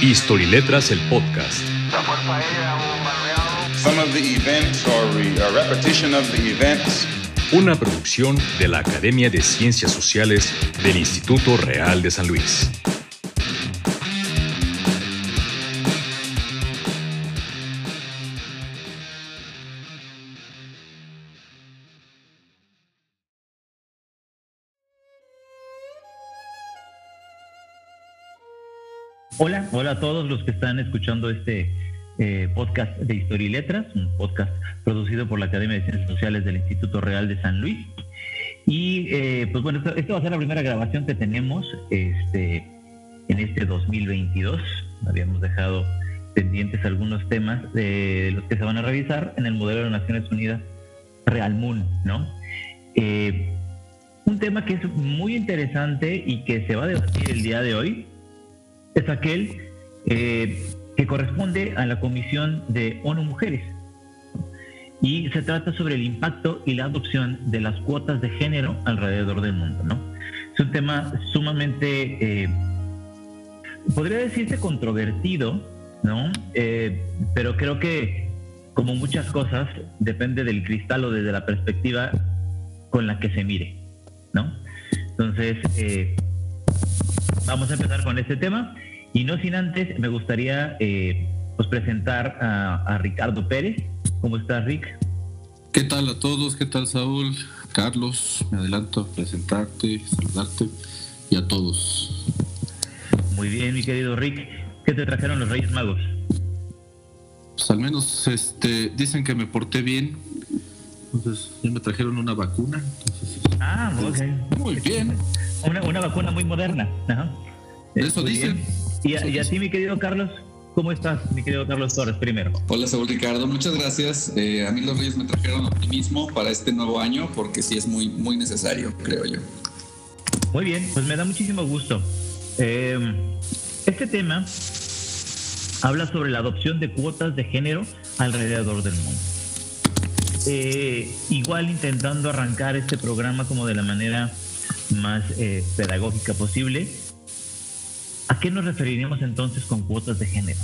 History Letras, el podcast. Some of the events or re- a repetition of the events Una producción de la Academia de Ciencias Sociales del Instituto Real de San Luis. Hola, hola a todos los que están escuchando este eh, podcast de Historia y Letras, un podcast producido por la Academia de Ciencias Sociales del Instituto Real de San Luis. Y eh, pues bueno, esto, va a ser la primera grabación que tenemos este, en este 2022. Habíamos dejado pendientes algunos temas de los que se van a revisar en el modelo de Naciones Unidas Real ¿no? Eh, un tema que es muy interesante y que se va a debatir el día de hoy es aquel eh, que corresponde a la Comisión de ONU Mujeres. Y se trata sobre el impacto y la adopción de las cuotas de género alrededor del mundo. ¿no? Es un tema sumamente, eh, podría decirse controvertido, ¿no? Eh, pero creo que, como muchas cosas, depende del cristal o desde la perspectiva con la que se mire. ¿no? Entonces, vamos a empezar con este tema. Y no sin antes, me gustaría eh, pues presentar a, a, Ricardo Pérez. ¿Cómo estás, Rick? ¿Qué tal a todos? ¿Qué tal, Saúl? Carlos, me adelanto a presentarte, saludarte y a todos. Muy bien, mi querido Rick. ¿Qué te trajeron los Reyes Magos? Pues al menos este, dicen que me porté bien. Entonces, ya me trajeron una vacuna. Entonces, ah, ok. Muy bien. Una, una vacuna muy moderna. Ajá. Eso dicen. Y a, y a, ti, mi querido Carlos, ¿cómo estás, mi querido Carlos Torres, primero? Hola, Saúl Ricardo, muchas gracias. Eh, a mí los Reyes me trajeron optimismo para este nuevo año porque sí es muy, muy necesario, creo yo. Muy bien, pues me da muchísimo gusto. Eh, este tema habla sobre la adopción de cuotas de género alrededor del mundo. Eh, igual intentando arrancar este programa como de la manera más eh, pedagógica posible, ¿A qué nos referiríamos entonces con cuotas de género?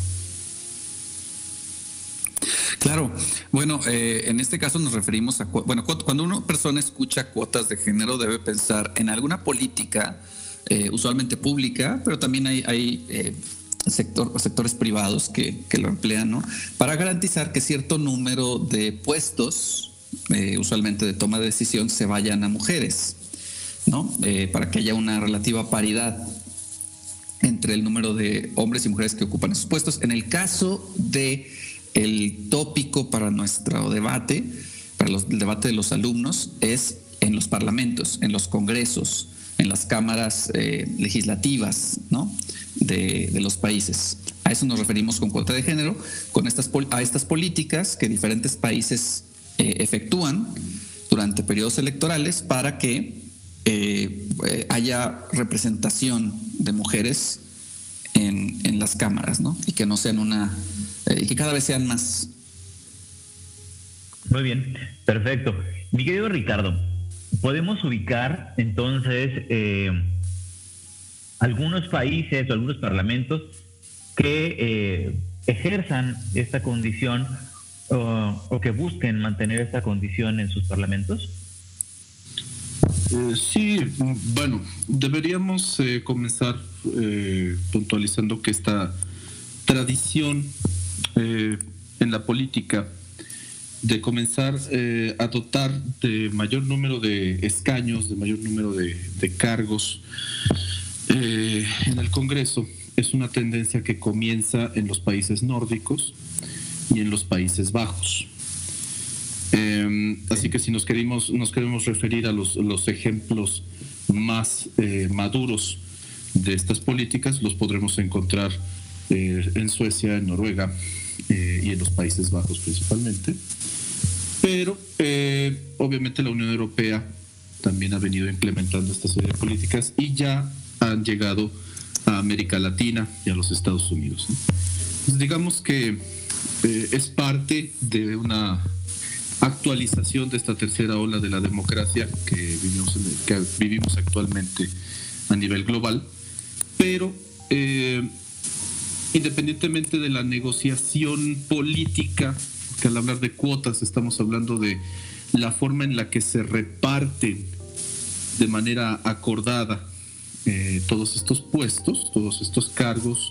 Claro, bueno, eh, en este caso nos referimos a, bueno, cuando una persona escucha cuotas de género debe pensar en alguna política, eh, usualmente pública, pero también hay, eh, sector, sectores privados que, lo emplean, ¿no? Para garantizar que cierto número de puestos, usualmente de toma de decisión, se vayan a mujeres, ¿no? para que haya una relativa paridad entre el número de hombres y mujeres que ocupan esos puestos. En el caso de el tópico para nuestro debate, para el debate de los alumnos, es en los parlamentos, en los congresos, en las cámaras eh, legislativas ¿no? de, de, los países. A eso nos referimos con cuota de género, con estas, a estas políticas que diferentes países eh, efectúan durante periodos electorales para que eh, haya representación de mujeres en, en, las cámaras, ¿no? Y que no sean una, eh, que cada vez sean más. Muy bien, perfecto. Mi querido Ricardo, podemos ubicar entonces eh, algunos países o algunos parlamentos que eh, ejerzan esta condición o que busquen mantener esta condición en sus parlamentos. Eh, sí, bueno, deberíamos eh, comenzar eh, puntualizando que esta tradición en la política de comenzar a dotar de mayor número de escaños, de mayor número de cargos en el Congreso es una tendencia que comienza en los países nórdicos y en los Países Bajos. Eh, así que si nos queremos, nos queremos referir a los, los ejemplos más eh, maduros de estas políticas, los podremos encontrar eh, en Suecia, en Noruega eh, y en los Países Bajos principalmente. Pero obviamente la Unión Europea también ha venido implementando esta serie de políticas y ya han llegado a América Latina y a los Estados Unidos. Digamos que es parte de una actualización de esta tercera ola de la democracia que vivimos, actualmente a nivel global, pero eh, independientemente de la negociación política, que al hablar de cuotas estamos hablando de la forma en la que se reparten de manera acordada eh, todos estos puestos, todos estos cargos,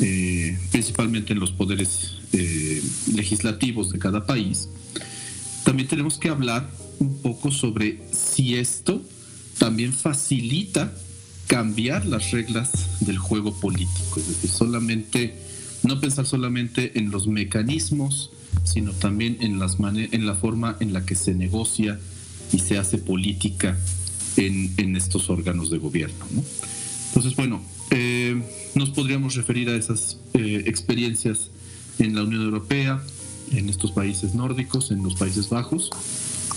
eh, principalmente en los poderes legislativos de cada país, también tenemos que hablar un poco sobre si esto también facilita cambiar las reglas del juego político, es decir, solamente no pensar solamente en los mecanismos, sino también en, las en la forma en la que se negocia y se hace política en, estos órganos de gobierno. Entonces, bueno, eh, nos podríamos referir a esas eh, experiencias en la Unión Europea, en estos países nórdicos, en los Países Bajos,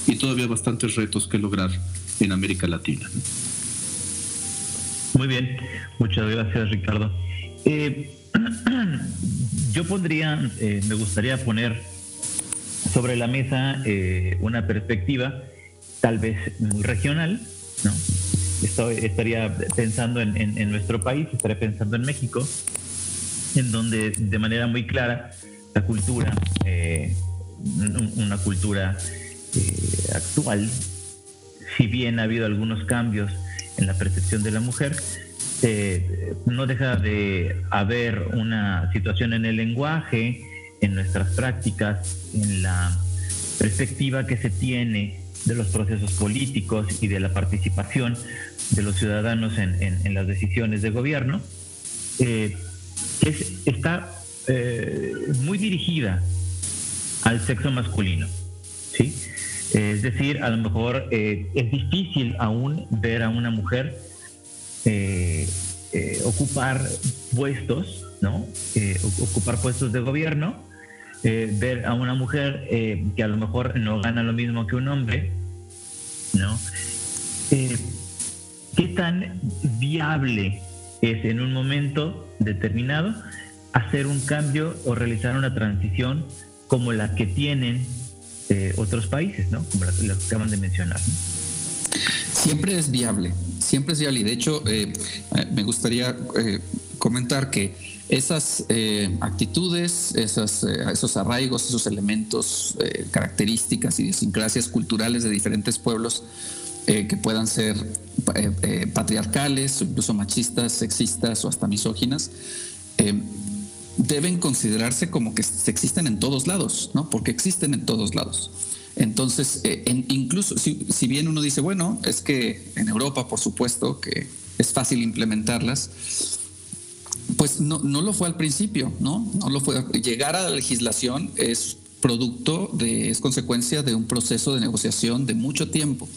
y todavía bastantes retos que lograr en América Latina. Muy bien, muchas gracias Ricardo. Eh, yo pondría, me gustaría poner sobre la mesa una perspectiva tal vez muy regional, ¿no? estaría pensando en, nuestro país, estaría pensando en México, en donde de manera muy clara la cultura, eh, una cultura eh, actual, si bien ha habido algunos cambios en la percepción de la mujer, eh, no deja de haber una situación en el lenguaje, en nuestras prácticas, en la perspectiva que se tiene de los procesos políticos y de la participación de los ciudadanos en, las decisiones de gobierno, eh, está eh, muy dirigida al sexo masculino. ¿sí? Es decir, a lo mejor eh, es difícil aún ver a una mujer ocupar puestos, ¿no? ocupar puestos de gobierno eh, ver a una mujer eh, que a lo mejor no gana lo mismo que un hombre, ¿no? Eh, ¿Qué tan viable es en un momento determinado hacer un cambio o realizar una transición como la que tienen otros países, ¿no? Como la, que acaban de mencionar. Siempre es viable, siempre es viable. Y de hecho, me gustaría comentar que esas eh, actitudes, eh, esos arraigos, esos elementos, eh, características y idiosincrasias culturales de diferentes pueblos que puedan ser patriarcales, incluso machistas, sexistas o hasta misóginas, deben considerarse como que existen en todos lados, ¿no? Porque existen en todos lados. Entonces, incluso si, si bien uno dice, bueno, es que en Europa, por supuesto, que es fácil implementarlas, pues no, no lo fue al principio, ¿no? No lo fue. Llegar a la legislación es producto es consecuencia de un proceso de negociación de mucho tiempo.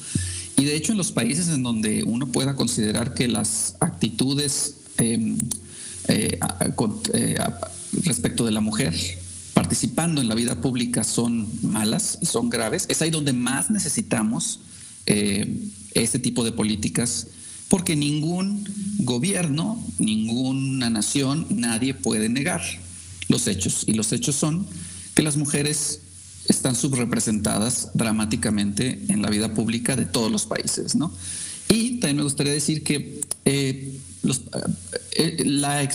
Y de hecho en los países en donde uno pueda considerar que las actitudes em, eh, eh, respecto de la mujer participando en la vida pública son malas y son graves, es ahí donde más necesitamos eh, este tipo de políticas porque ningún gobierno, ninguna nación, nadie puede negar los hechos. Y los hechos son que las mujeres están subrepresentadas dramáticamente en la vida pública de todos los países. ¿no? Y también me gustaría decir que eh, eh,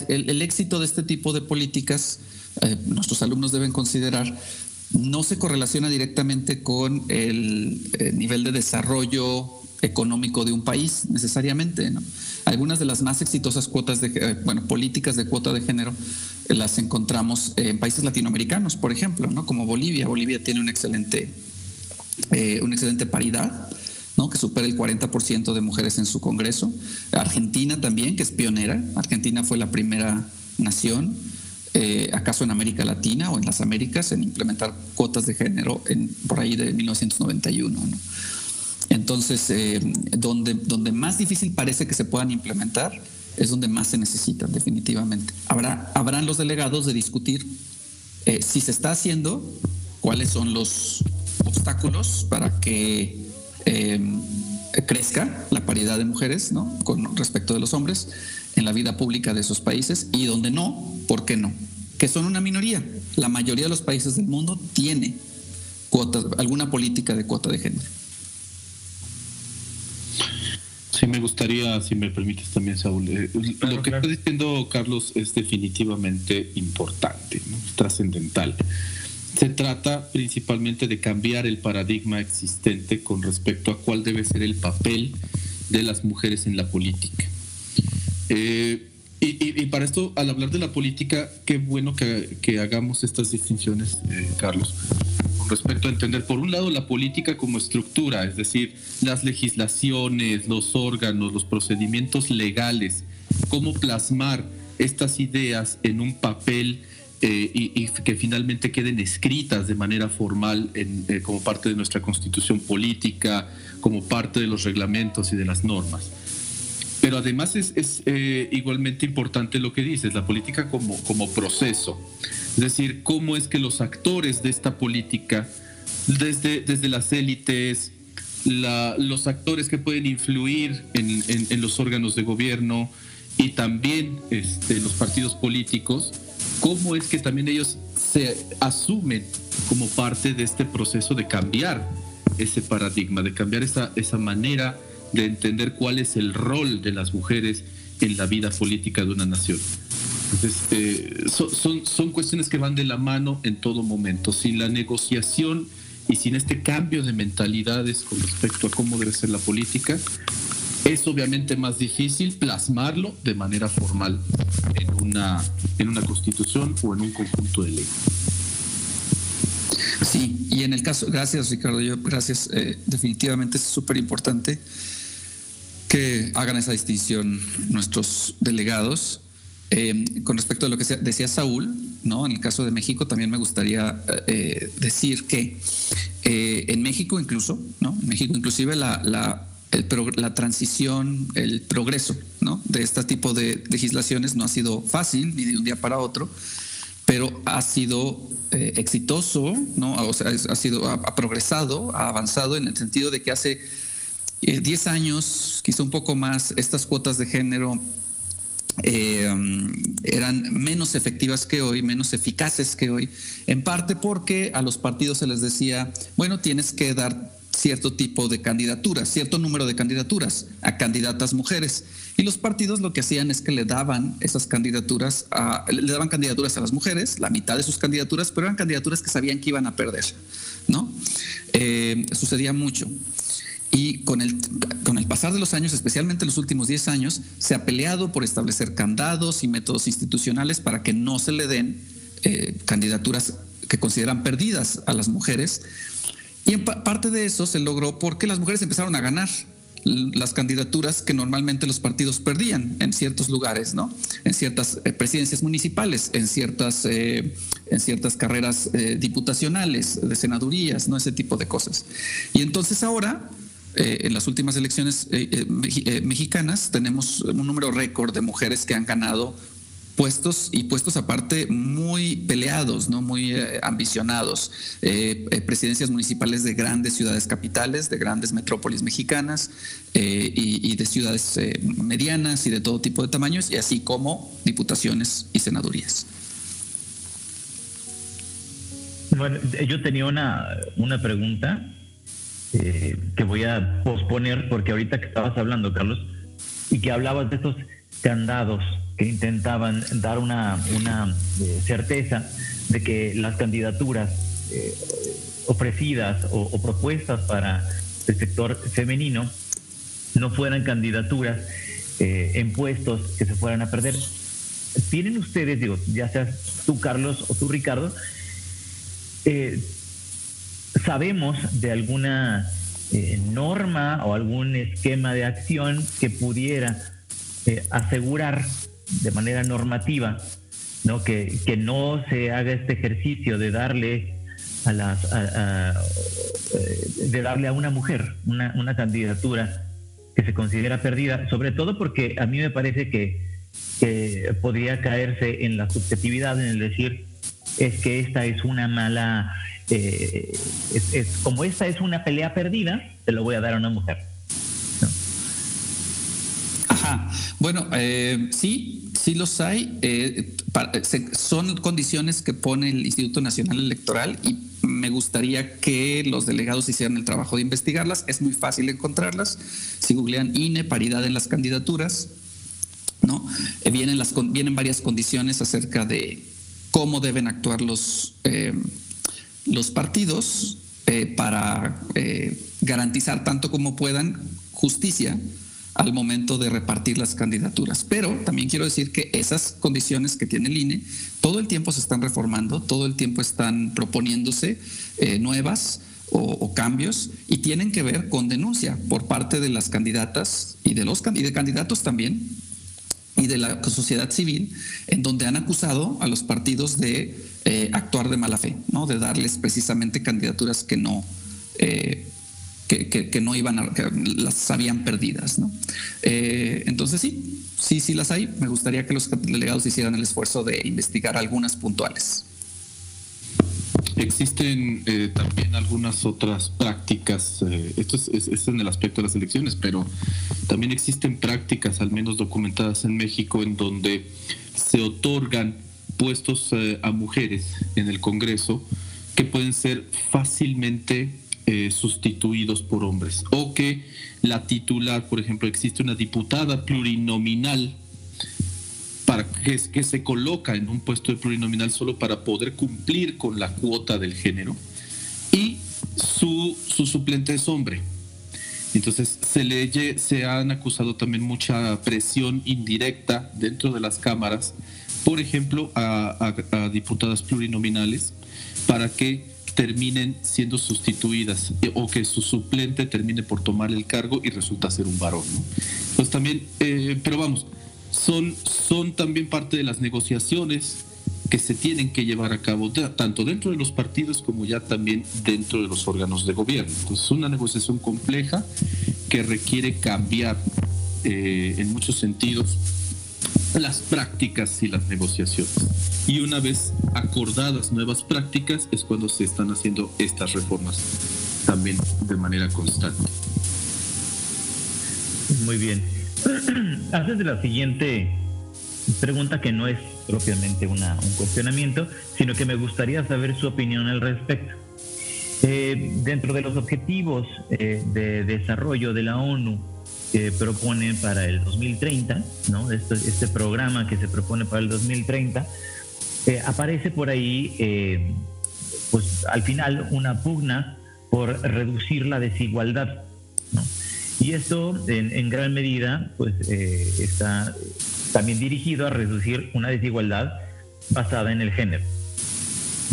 el, éxito de este tipo de políticas, eh, nuestros alumnos deben considerar, no se correlaciona directamente con el nivel de desarrollo económico de un país necesariamente. Algunas de las más exitosas cuotas de, eh, bueno, políticas de cuota de género eh, las encontramos en países latinoamericanos, por ejemplo, ¿no? como Bolivia. Bolivia tiene excelente, eh, una excelente paridad. Que supera el 40% de mujeres en su Congreso. Argentina también, que es pionera. Argentina fue la primera nación, acaso en América Latina o en las Américas, en implementar cuotas de género por ahí de 1991. ¿no? Entonces, eh, donde, donde más difícil parece que se puedan implementar es donde más se necesitan, definitivamente. Habrá, habrán los delegados de discutir eh, si se está haciendo, cuáles son los obstáculos para que em, crezca la paridad de mujeres ¿no? con respecto de los hombres en la vida pública de esos países y donde no, ¿por qué no? Que son una minoría. La mayoría de los países del mundo tiene cuotas, alguna política de cuota de género. Sí, me gustaría, si me permites también, Saúl. Eh, lo que está diciendo Carlos es definitivamente importante, trascendental. Se trata principalmente de cambiar el paradigma existente con respecto a cuál debe ser el papel de las mujeres en la política. Eh, y, para esto, al hablar de la política, qué bueno que, hagamos estas distinciones, eh, Carlos, con respecto a entender, por un lado, la política como estructura, es decir, las legislaciones, los órganos, los procedimientos legales, cómo plasmar estas ideas en un papel eh, y, que finalmente queden escritas de manera formal eh, como parte de nuestra constitución política, como parte de los reglamentos y de las normas. Pero además es, eh, igualmente importante lo que dices, la política como, como proceso. Es decir, cómo es que los actores de esta política, desde, desde las élites, los actores que pueden influir en, los órganos de gobierno y también este, los partidos políticos, cómo es que también ellos se asumen como parte de este proceso de cambiar ese paradigma, de cambiar esa, esa manera de entender cuál es el rol de las mujeres en la vida política de una nación. Eh, son, son, cuestiones que van de la mano en todo momento. Sin la negociación y sin este cambio de mentalidades con respecto a cómo debe ser la política, es obviamente más difícil plasmarlo de manera formal en una, en una constitución o en un conjunto de leyes. Sí, y en el caso, gracias Ricardo, yo gracias, eh, definitivamente es súper importante que hagan esa distinción nuestros delegados. Eh, con respecto a lo que decía Saúl, ¿no? en el caso de México también me gustaría eh, decir que en México incluso, ¿no? en México inclusive la, la transición, el progreso ¿no? de este tipo de legislaciones no ha sido fácil ni de un día para otro, pero ha sido exitoso, ¿no? o sea, ha, sido, ha progresado, ha avanzado en el sentido de que hace 10 eh, años, quizá un poco más, estas cuotas de género eh, eran menos efectivas que hoy, menos eficaces que hoy, en parte porque a los partidos se les decía, bueno, tienes que dar cierto tipo de candidaturas, cierto número de candidaturas a candidatas mujeres. Y los partidos lo que hacían es que le daban esas candidaturas, a, le daban candidaturas a las mujeres, la mitad de sus candidaturas, pero eran candidaturas que sabían que iban a perder, ¿no? Eh, sucedía mucho. Y con el, con el pasar de los años, especialmente los últimos 10 años, se ha peleado por establecer candados y métodos institucionales para que no se le den eh, candidaturas que consideran perdidas a las mujeres. Y en parte de eso se logró porque las mujeres empezaron a ganar las candidaturas que normalmente los partidos perdían en ciertos lugares, ¿no? En ciertas eh, presidencias municipales, en ciertas, eh, en ciertas carreras diputacionales, de senadurías, ¿no? Ese tipo de cosas. Y entonces ahora eh, en las últimas elecciones eh, eh, mexicanas tenemos un número récord de mujeres que han ganado puestos y puestos aparte muy peleados, no muy ambicionados, presidencias municipales de grandes ciudades capitales, de grandes metrópolis mexicanas y, de ciudades medianas y de todo tipo de tamaños, y así como diputaciones y senadurías. Bueno, yo tenía una, una pregunta eh, que voy a posponer porque ahorita que estabas hablando, Carlos, y que hablabas de estos candados que intentaban dar una, una eh, certeza de que las candidaturas eh, ofrecidas o, propuestas para el sector femenino no fueran candidaturas en puestos que se fueran a perder. ¿Tienen ustedes, digo, ya seas tú, Carlos, o tú, Ricardo, eh, sabemos de alguna eh, norma o algún esquema de acción que pudiera eh, asegurar de manera normativa ¿no? Que, que, no se haga este ejercicio de darle a las eh, de darle a una mujer una, una candidatura que se considera perdida, sobre todo porque a mí me parece que, que podría caerse en la subjetividad, en el decir es que esta es una mala eh, es, como esta es una pelea perdida, te lo voy a dar a una mujer. Ajá. Bueno, eh, sí, sí los hay. Eh, son condiciones que pone el Instituto Nacional Electoral y me gustaría que los delegados hicieran el trabajo de investigarlas. Es muy fácil encontrarlas. Si googlean INE, paridad en las candidaturas, ¿no? Eh, vienen, las, vienen varias condiciones acerca de cómo deben actuar los, los partidos para garantizar tanto como puedan justicia al momento de repartir las candidaturas. Pero también quiero decir que esas condiciones que tiene el INE todo el tiempo se están reformando, todo el tiempo están proponiéndose eh, nuevas o, cambios y tienen que ver con denuncia por parte de las candidatas y de los de candidatos también y de la sociedad civil, en donde han acusado a los partidos de eh, actuar de mala fe, ¿no? de darles precisamente candidaturas que no eh, que, no iban a, que las sabían perdidas. ¿no? Eh, entonces sí, sí, sí las hay. Me gustaría que los delegados hicieran el esfuerzo de investigar algunas puntuales. Existen eh, también algunas otras prácticas, eh, esto es, en el aspecto de las elecciones, pero también existen prácticas, al menos documentadas en México, en donde se otorgan puestos a mujeres en el Congreso que pueden ser fácilmente eh, sustituidos por hombres. O que la titular, por ejemplo, existe una diputada plurinominal para que, que se coloca en un puesto de plurinominal solo para poder cumplir con la cuota del género y su, su suplente es hombre. Entonces se, le, se han acusado también mucha presión indirecta dentro de las cámaras, por ejemplo, a, a diputadas plurinominales, para que terminen siendo sustituidas eh, o que su suplente termine por tomar el cargo y resulta ser un varón. Pues también, eh, pero vamos, son, son también parte de las negociaciones que se tienen que llevar a cabo tanto dentro de los partidos como ya también dentro de los órganos de gobierno. Entonces, es una negociación compleja que requiere cambiar eh, en muchos sentidos las prácticas y las negociaciones. Y una vez acordadas nuevas prácticas es cuando se están haciendo estas reformas también de manera constante. Muy bien. Haces la siguiente pregunta que no es propiamente una, un cuestionamiento, sino que me gustaría saber su opinión al respecto. Eh, dentro de los objetivos eh, de desarrollo de la ONU que propone para el 2030, ¿no? Este, este programa que se propone para el 2030, eh, aparece por ahí, eh, pues al final, una pugna por reducir la desigualdad, ¿no? Y esto, en, gran medida, pues eh, está también dirigido a reducir una desigualdad basada en el género,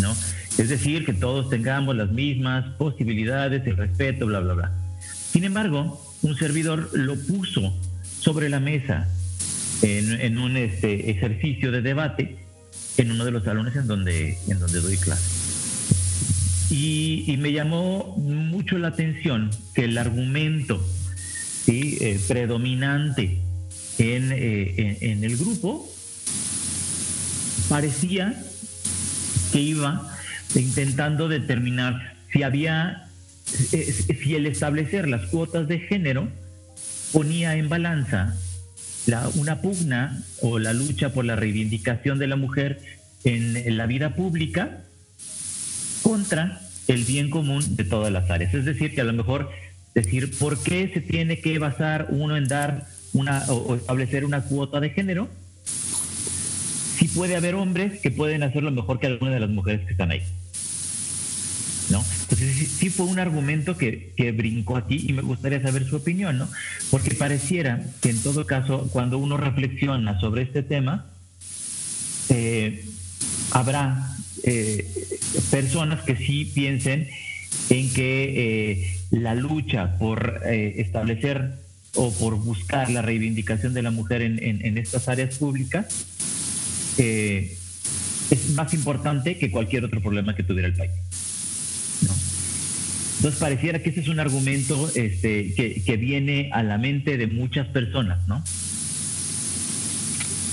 ¿no? Es decir, que todos tengamos las mismas posibilidades, el respeto, bla, bla, bla. Sin embargo, un servidor lo puso sobre la mesa en, un este, ejercicio de debate en uno de los salones en donde, en donde doy clase. Y, me llamó mucho la atención que el argumento eh, predominante eh, en, el grupo parecía que iba intentando determinar si había si el establecer las cuotas de género ponía en balanza la, una pugna o la lucha por la reivindicación de la mujer en, la vida pública contra el bien común de todas las áreas. Es decir, que a lo mejor decir por qué se tiene que basar uno en dar una o establecer una cuota de género si puede haber hombres que pueden hacerlo mejor que algunas de las mujeres que están ahí. Sí, fue un argumento que, brincó aquí y me gustaría saber su opinión, ¿no? Porque pareciera que en todo caso, cuando uno reflexiona sobre este tema, eh, habrá eh, personas que sí piensen en que eh, la lucha por establecer o por buscar la reivindicación de la mujer en estas áreas públicas es más importante que cualquier otro problema que tuviera el país. Entonces pareciera que ese es un argumento este, que, viene a la mente de muchas personas, ¿no?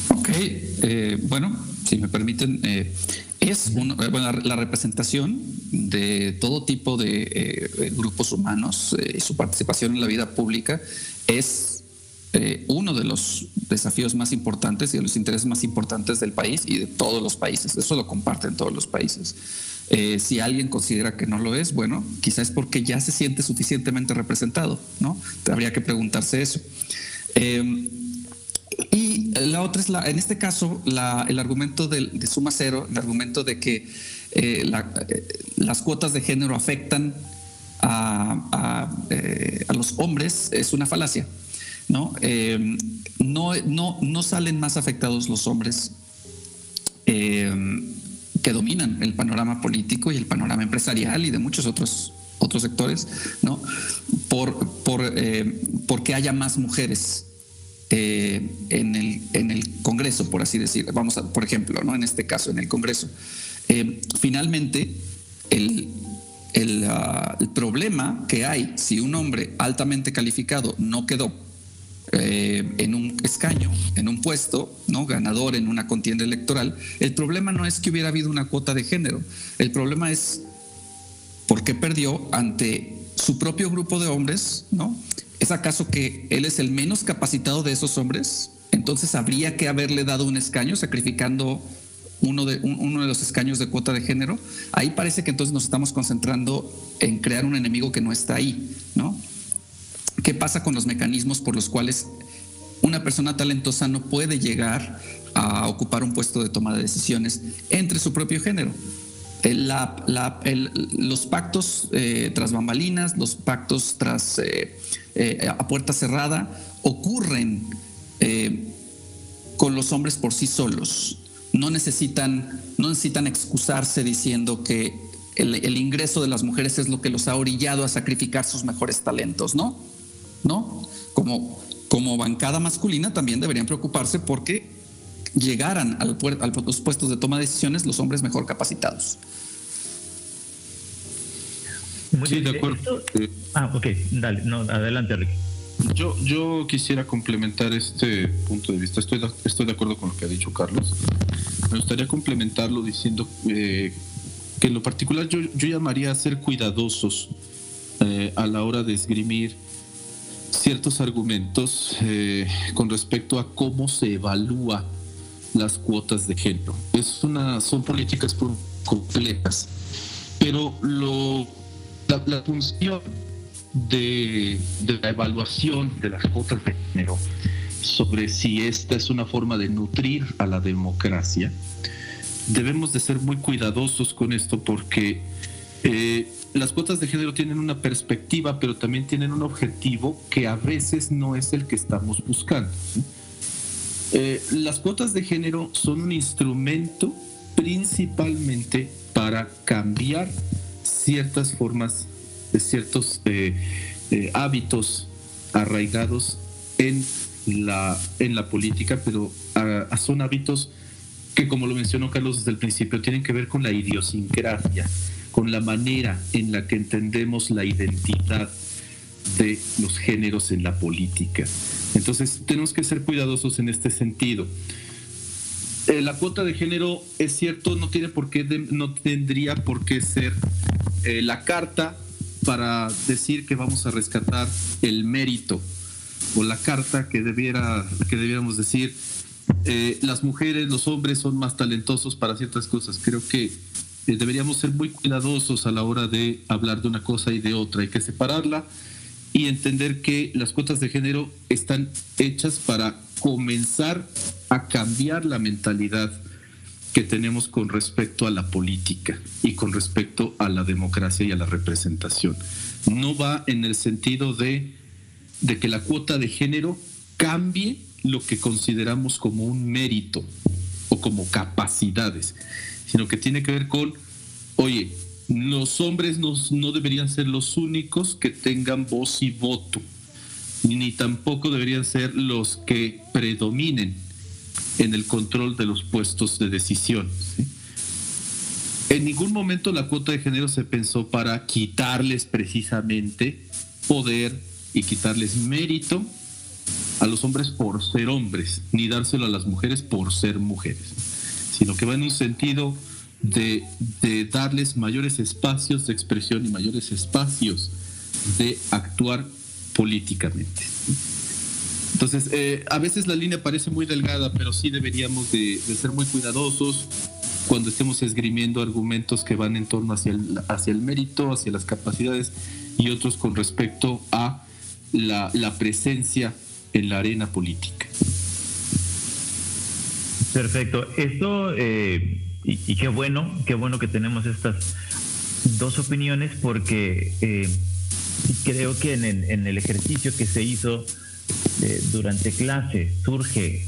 Ok, eh, bueno, si me permiten, eh, es eh, la, representación de todo tipo de grupos humanos y su participación en la vida pública es eh, uno de los desafíos más importantes y de los intereses más importantes del país y de todos los países. Eso lo comparten todos los países. Eh, si alguien considera que no lo es, bueno, quizás es porque ya se siente suficientemente representado, ¿no? Habría que preguntarse eso. Em, y la otra es, la, en este caso, el argumento de, suma cero, el argumento de que eh, las cuotas de género afectan a, los hombres es una falacia. Eh, ¿no? no, no, salen más afectados los hombres eh, que dominan el panorama político y el panorama empresarial y de muchos otros, otros sectores, ¿no? Por, por eh, porque haya más mujeres en, el, en el Congreso, por así decir. Vamos a, por ejemplo, ¿no? en este caso, en el Congreso. finalmente, el, ah, el, problema que hay si un hombre altamente calificado no quedó eh, en un escaño, en un puesto, ¿no? ganador en una contienda electoral, el problema no es que hubiera habido una cuota de género, el problema es por qué perdió ante su propio grupo de hombres, ¿no? ¿Es acaso que él es el menos capacitado de esos hombres? Entonces habría que haberle dado un escaño sacrificando uno de, uno de los escaños de cuota de género. Ahí parece que entonces nos estamos concentrando en crear un enemigo que no está ahí, ¿no? ¿Qué pasa con los mecanismos por los cuales una persona talentosa no puede llegar a ocupar un puesto de toma de decisiones entre su propio género? los pactos eh, tras bambalinas, los pactos tras eh, eh, a puerta cerrada ocurren con los hombres por sí solos. No necesitan, no necesitan excusarse diciendo que el, el ingreso de las mujeres es lo que los ha orillado a sacrificar sus mejores talentos, ¿no? ¿No? Como, como bancada masculina también deberían preocuparse porque llegaran al, a los puestos de toma de decisiones los hombres mejor capacitados. sí, de acuerdo. ah, ok, dale, no, adelante, Ricky. Yo, yo quisiera complementar este punto de vista. Estoy de, estoy de acuerdo con lo que ha dicho Carlos. Me gustaría complementarlo diciendo eh, que en lo particular yo, yo llamaría a ser cuidadosos eh, a la hora de esgrimir ciertos argumentos eh, con respecto a cómo se evalúa las cuotas de género. Es una, son políticas complejas, pero lo, la, función de, de, la evaluación de las cuotas de género sobre si esta es una forma de nutrir a la democracia, debemos de ser muy cuidadosos con esto porque eh, las cuotas de género tienen una perspectiva, pero también tienen un objetivo que a veces no es el que estamos buscando. Eh, las cuotas de género son un instrumento principalmente para cambiar ciertas formas, de ciertos eh, eh, hábitos arraigados en la, en la política, pero son hábitos que, como lo mencionó Carlos desde el principio, tienen que ver con la idiosincrasia con la manera en la que entendemos la identidad de los géneros en la política. Entonces tenemos que ser cuidadosos en este sentido. Eh, la cuota de género es cierto, no tiene por qué, no tendría por qué ser eh, la carta para decir que vamos a rescatar el mérito o la carta que debiera que debiéramos decir eh, las mujeres, los hombres son más talentosos para ciertas cosas. Creo que eh, deberíamos ser muy cuidadosos a la hora de hablar de una cosa y de otra. Hay que separarla y entender que las cuotas de género están hechas para comenzar a cambiar la mentalidad que tenemos con respecto a la política y con respecto a la democracia y a la representación. No va en el sentido de, de que la cuota de género cambie lo que consideramos como un mérito o como capacidades sino que tiene que ver con, oye, los hombres no, no deberían ser los únicos que tengan voz y voto, ni tampoco deberían ser los que predominen en el control de los puestos de decisión. En ningún momento la cuota de género se pensó para quitarles precisamente poder y quitarles mérito a los hombres por ser hombres, ni dárselo a las mujeres por ser mujeres sino que va en un sentido de, darles mayores espacios de expresión y mayores espacios de actuar políticamente. Entonces, eh, a veces la línea parece muy delgada, pero sí deberíamos de, ser muy cuidadosos cuando estemos esgrimiendo argumentos que van en torno hacia el, hacia el mérito, hacia las capacidades y otros con respecto a la, presencia en la arena política. Perfecto. Esto, eh, y, qué bueno, qué bueno que tenemos estas dos opiniones porque eh, creo que en el, ejercicio que se hizo eh, durante clase surge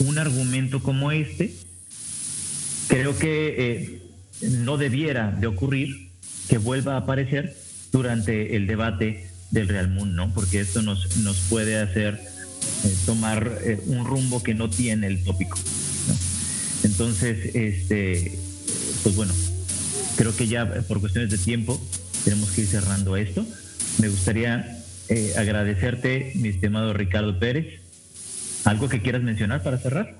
un argumento como este, creo que no debiera de ocurrir que vuelva a aparecer durante el debate del Real Mundo, ¿no? Porque esto nos, nos puede hacer eh, tomar eh, un rumbo que no tiene el tópico. Entonces, este, pues bueno, creo que ya por cuestiones de tiempo tenemos que ir cerrando esto. Me gustaría eh, agradecerte, mi estimado Ricardo Pérez. ¿Algo que quieras mencionar para cerrar?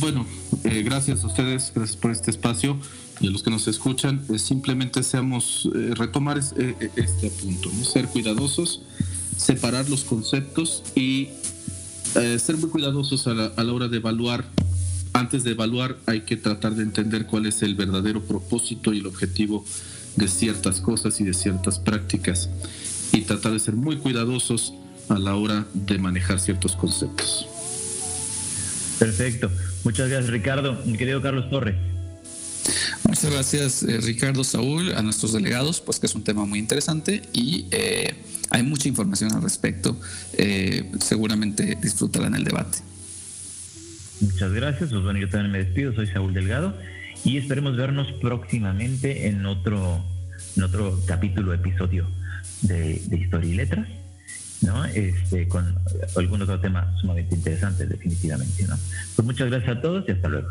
bueno, gracias a ustedes, gracias por este espacio y a los que nos escuchan, simplemente seamos, eh, retomar eh, eh, este punto, ser cuidadosos, separar los conceptos y ser muy cuidadosos a la hora de evaluar. Antes de evaluar hay que tratar de entender cuál es el verdadero propósito y el objetivo de ciertas cosas y de ciertas prácticas y tratar de ser muy cuidadosos a la hora de manejar ciertos conceptos. Perfecto. Muchas gracias Ricardo. Mi querido Carlos Torres. Muchas gracias eh, Ricardo, Saúl, a nuestros delegados, pues que es un tema muy interesante y eh, hay mucha información al respecto. Eh, seguramente disfrutarán el debate. Muchas gracias. Pues bueno, yo también me despido. Soy Saúl Delgado y esperemos vernos próximamente en otro, en otro capítulo, episodio de, Historia y Letras. ¿no? Este, con algún otro tema sumamente interesante, definitivamente, ¿no? Pues muchas gracias a todos y hasta luego.